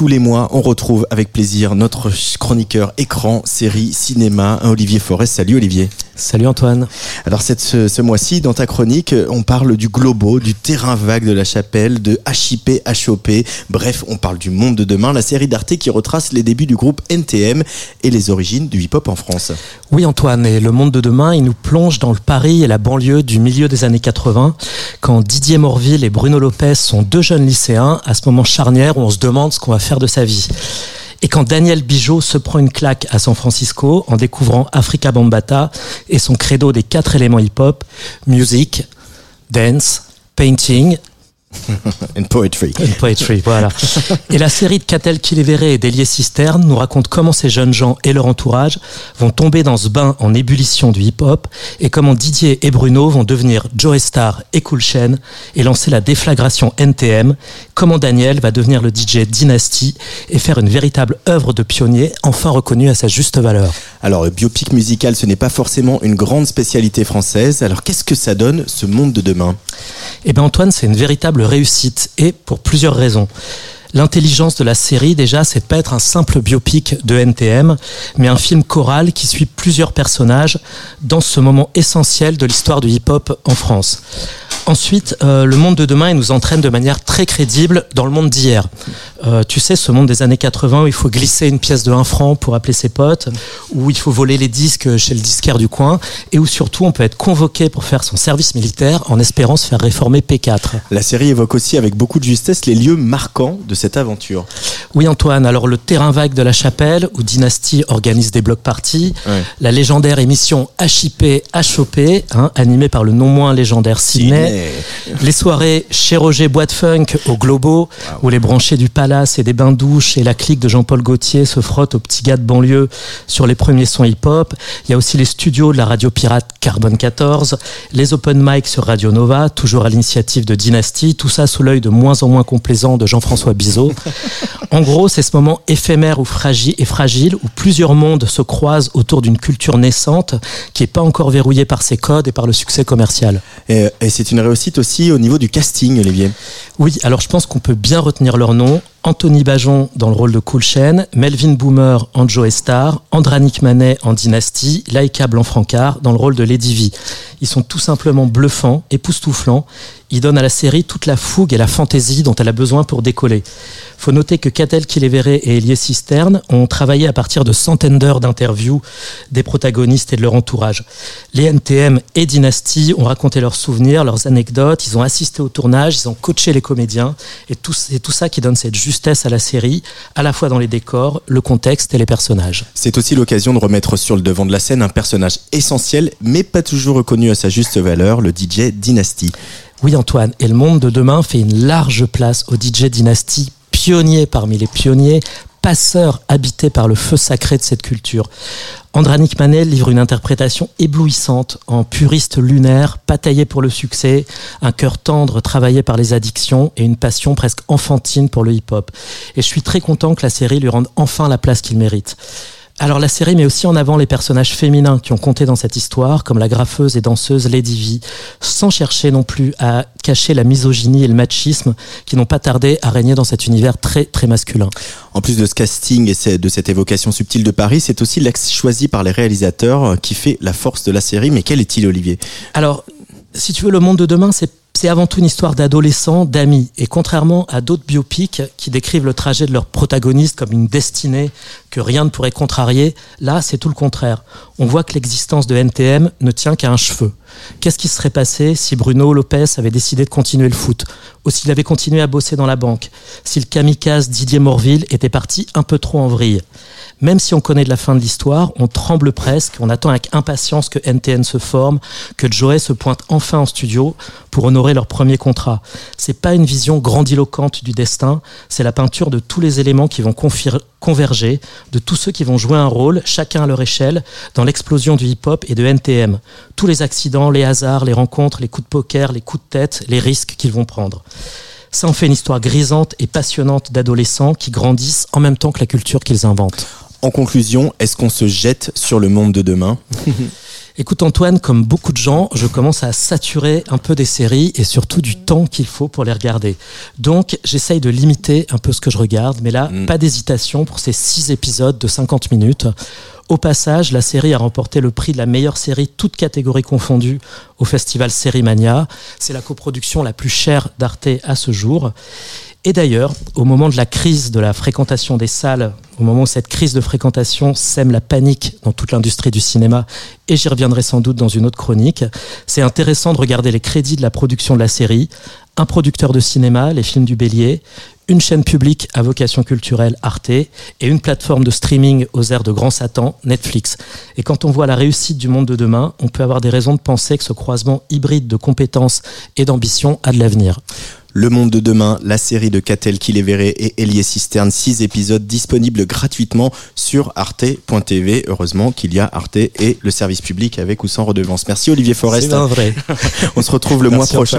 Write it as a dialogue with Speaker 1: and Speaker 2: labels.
Speaker 1: tous les mois, on retrouve avec plaisir notre chroniqueur écran, série, cinéma, Olivier Forest. Salut Olivier.
Speaker 2: Salut Antoine.
Speaker 1: Alors cette, ce, ce mois-ci, dans ta chronique, on parle du globo, du terrain vague de la chapelle, de HIP, HOP. Bref, on parle du monde de demain, la série d'Arte qui retrace les débuts du groupe NTM et les origines du hip-hop en France.
Speaker 2: Oui Antoine, et le monde de demain, il nous plonge dans le Paris et la banlieue du milieu des années 80, quand Didier Morville et Bruno Lopez sont deux jeunes lycéens, à ce moment charnière où on se demande ce qu'on va faire de sa vie. Et quand Daniel Bijot se prend une claque à San Francisco en découvrant Africa Bambata et son credo des quatre éléments hip-hop, music, dance, painting
Speaker 1: And poetry.
Speaker 2: And poetry, voilà. Et la série de Catel Kiléveré et d'Elié Cisterne nous raconte comment ces jeunes gens et leur entourage vont tomber dans ce bain en ébullition du hip-hop et comment Didier et Bruno vont devenir Joe Star et Cool Chain et lancer la déflagration NTM, comment Daniel va devenir le DJ Dynasty et faire une véritable œuvre de pionnier enfin reconnue à sa juste valeur.
Speaker 1: Alors, le biopic musical, ce n'est pas forcément une grande spécialité française. Alors, qu'est-ce que ça donne, ce monde de demain?
Speaker 2: Eh bien, Antoine, c'est une véritable réussite et pour plusieurs raisons. L'intelligence de la série, déjà, c'est pas être un simple biopic de NTM, mais un film choral qui suit plusieurs personnages dans ce moment essentiel de l'histoire du hip-hop en France. Ensuite, euh, le monde de demain nous entraîne de manière très crédible dans le monde d'hier. Euh, tu sais, ce monde des années 80 où il faut glisser une pièce de 1 franc pour appeler ses potes, où il faut voler les disques chez le disquaire du coin, et où surtout on peut être convoqué pour faire son service militaire en espérant se faire réformer P4.
Speaker 1: La série évoque aussi avec beaucoup de justesse les lieux marquants de cette aventure.
Speaker 2: Oui Antoine, alors le terrain vague de la chapelle, où Dynasty organise des blocs parties,
Speaker 1: Ouais.
Speaker 2: la légendaire émission HIP HOP, hein, animée par le non moins légendaire Sydney, les soirées chez Roger Boîte Funk au Globo, où les branchés du Palace et des bains douches et la clique de Jean-Paul Gaultier se frottent aux petits gars de banlieue sur les premiers sons hip-hop. Il y a aussi les studios de la radio pirate Carbone 14, les open mic sur Radio Nova, toujours à l'initiative de Dynasty, tout ça sous l'œil de moins en moins complaisant de Jean-François Bizot. En gros, c'est ce moment éphémère ou fragile, et fragile où plusieurs mondes se croisent autour d'une culture naissante qui n'est pas encore verrouillée par ses codes et par le succès commercial.
Speaker 1: Et, et c'est une réussite aussi au niveau du casting, Olivier.
Speaker 2: Oui, alors je pense qu'on peut bien retenir leur nom. Anthony Bajon dans le rôle de Cool Chain, Melvin Boomer en Joe Star, Andranik Manet en Dynasty, Laika Blanc-Francard dans le rôle de Lady V. Ils sont tout simplement bluffants, époustouflants. Ils donnent à la série toute la fougue et la fantaisie dont elle a besoin pour décoller. Faut noter que Catel Kiléveré et Elie Cisterne ont travaillé à partir de centaines d'heures d'interviews des protagonistes et de leur entourage. Les NTM et Dynasty ont raconté leurs souvenirs, leurs anecdotes, ils ont assisté au tournage, ils ont coaché les comédiens et c'est tout ça qui donne cette justesse à la série, à la fois dans les décors, le contexte et les personnages.
Speaker 1: C'est aussi l'occasion de remettre sur le devant de la scène un personnage essentiel, mais pas toujours reconnu à sa juste valeur, le DJ Dynasty.
Speaker 2: Oui Antoine, et le monde de demain fait une large place au DJ Dynasty, pionnier parmi les pionniers, passeur habité par le feu sacré de cette culture. Andranik Manel livre une interprétation éblouissante en puriste lunaire, pas taillé pour le succès, un cœur tendre travaillé par les addictions et une passion presque enfantine pour le hip-hop. Et je suis très content que la série lui rende enfin la place qu'il mérite. Alors la série met aussi en avant les personnages féminins qui ont compté dans cette histoire, comme la graffeuse et danseuse Lady V, sans chercher non plus à cacher la misogynie et le machisme qui n'ont pas tardé à régner dans cet univers très très masculin.
Speaker 1: En plus de ce casting et de cette évocation subtile de Paris, c'est aussi l'axe choisi par les réalisateurs qui fait la force de la série. Mais quel est-il, Olivier?
Speaker 2: Alors, si tu veux, le monde de demain, c'est c'est avant tout une histoire d'adolescents, d'amis. Et contrairement à d'autres biopics qui décrivent le trajet de leurs protagonistes comme une destinée que rien ne pourrait contrarier, là, c'est tout le contraire. On voit que l'existence de NTM ne tient qu'à un cheveu. Qu'est-ce qui serait passé si Bruno Lopez avait décidé de continuer le foot Ou s'il avait continué à bosser dans la banque Si le kamikaze Didier Morville était parti un peu trop en vrille? Même si on connaît de la fin de l'histoire, on tremble presque, on attend avec impatience que NTN se forme, que Joey se pointe enfin en studio pour honorer leur premier contrat. C'est pas une vision grandiloquente du destin, c'est la peinture de tous les éléments qui vont confir- converger, de tous ceux qui vont jouer un rôle, chacun à leur échelle, dans l'explosion du hip-hop et de NTM. Tous les accidents, les hasards, les rencontres, les coups de poker, les coups de tête, les risques qu'ils vont prendre. Ça en fait une histoire grisante et passionnante d'adolescents qui grandissent en même temps que la culture qu'ils inventent.
Speaker 1: En conclusion, est-ce qu'on se jette sur le monde de demain?
Speaker 2: Écoute Antoine, comme beaucoup de gens, je commence à saturer un peu des séries et surtout du temps qu'il faut pour les regarder. Donc j'essaye de limiter un peu ce que je regarde, mais là,
Speaker 1: Mm.
Speaker 2: pas d'hésitation pour ces six épisodes de 50 minutes. Au passage, la série a remporté le prix de la meilleure série, toutes catégories confondues, au festival Sérimania. C'est la coproduction la plus chère d'Arte à ce jour. Et d'ailleurs, au moment de la crise de la fréquentation des salles, au moment où cette crise de fréquentation sème la panique dans toute l'industrie du cinéma, et j'y reviendrai sans doute dans une autre chronique, c'est intéressant de regarder les crédits de la production de la série. Un producteur de cinéma, les films du Bélier, une chaîne publique à vocation culturelle, Arte, et une plateforme de streaming aux airs de grand Satan, Netflix. Et quand on voit la réussite du monde de demain, on peut avoir des raisons de penser que ce croisement hybride de compétences et d'ambition a de l'avenir.
Speaker 1: Le Monde de demain, la série de Catel Kiléveré et Elie Cisterne, 6 épisodes disponibles gratuitement sur arte.tv. Heureusement qu'il y a Arte et le service public avec ou sans redevance. Merci Olivier Forest.
Speaker 2: C'est vrai.
Speaker 1: On se retrouve le
Speaker 2: Merci
Speaker 1: mois prochain.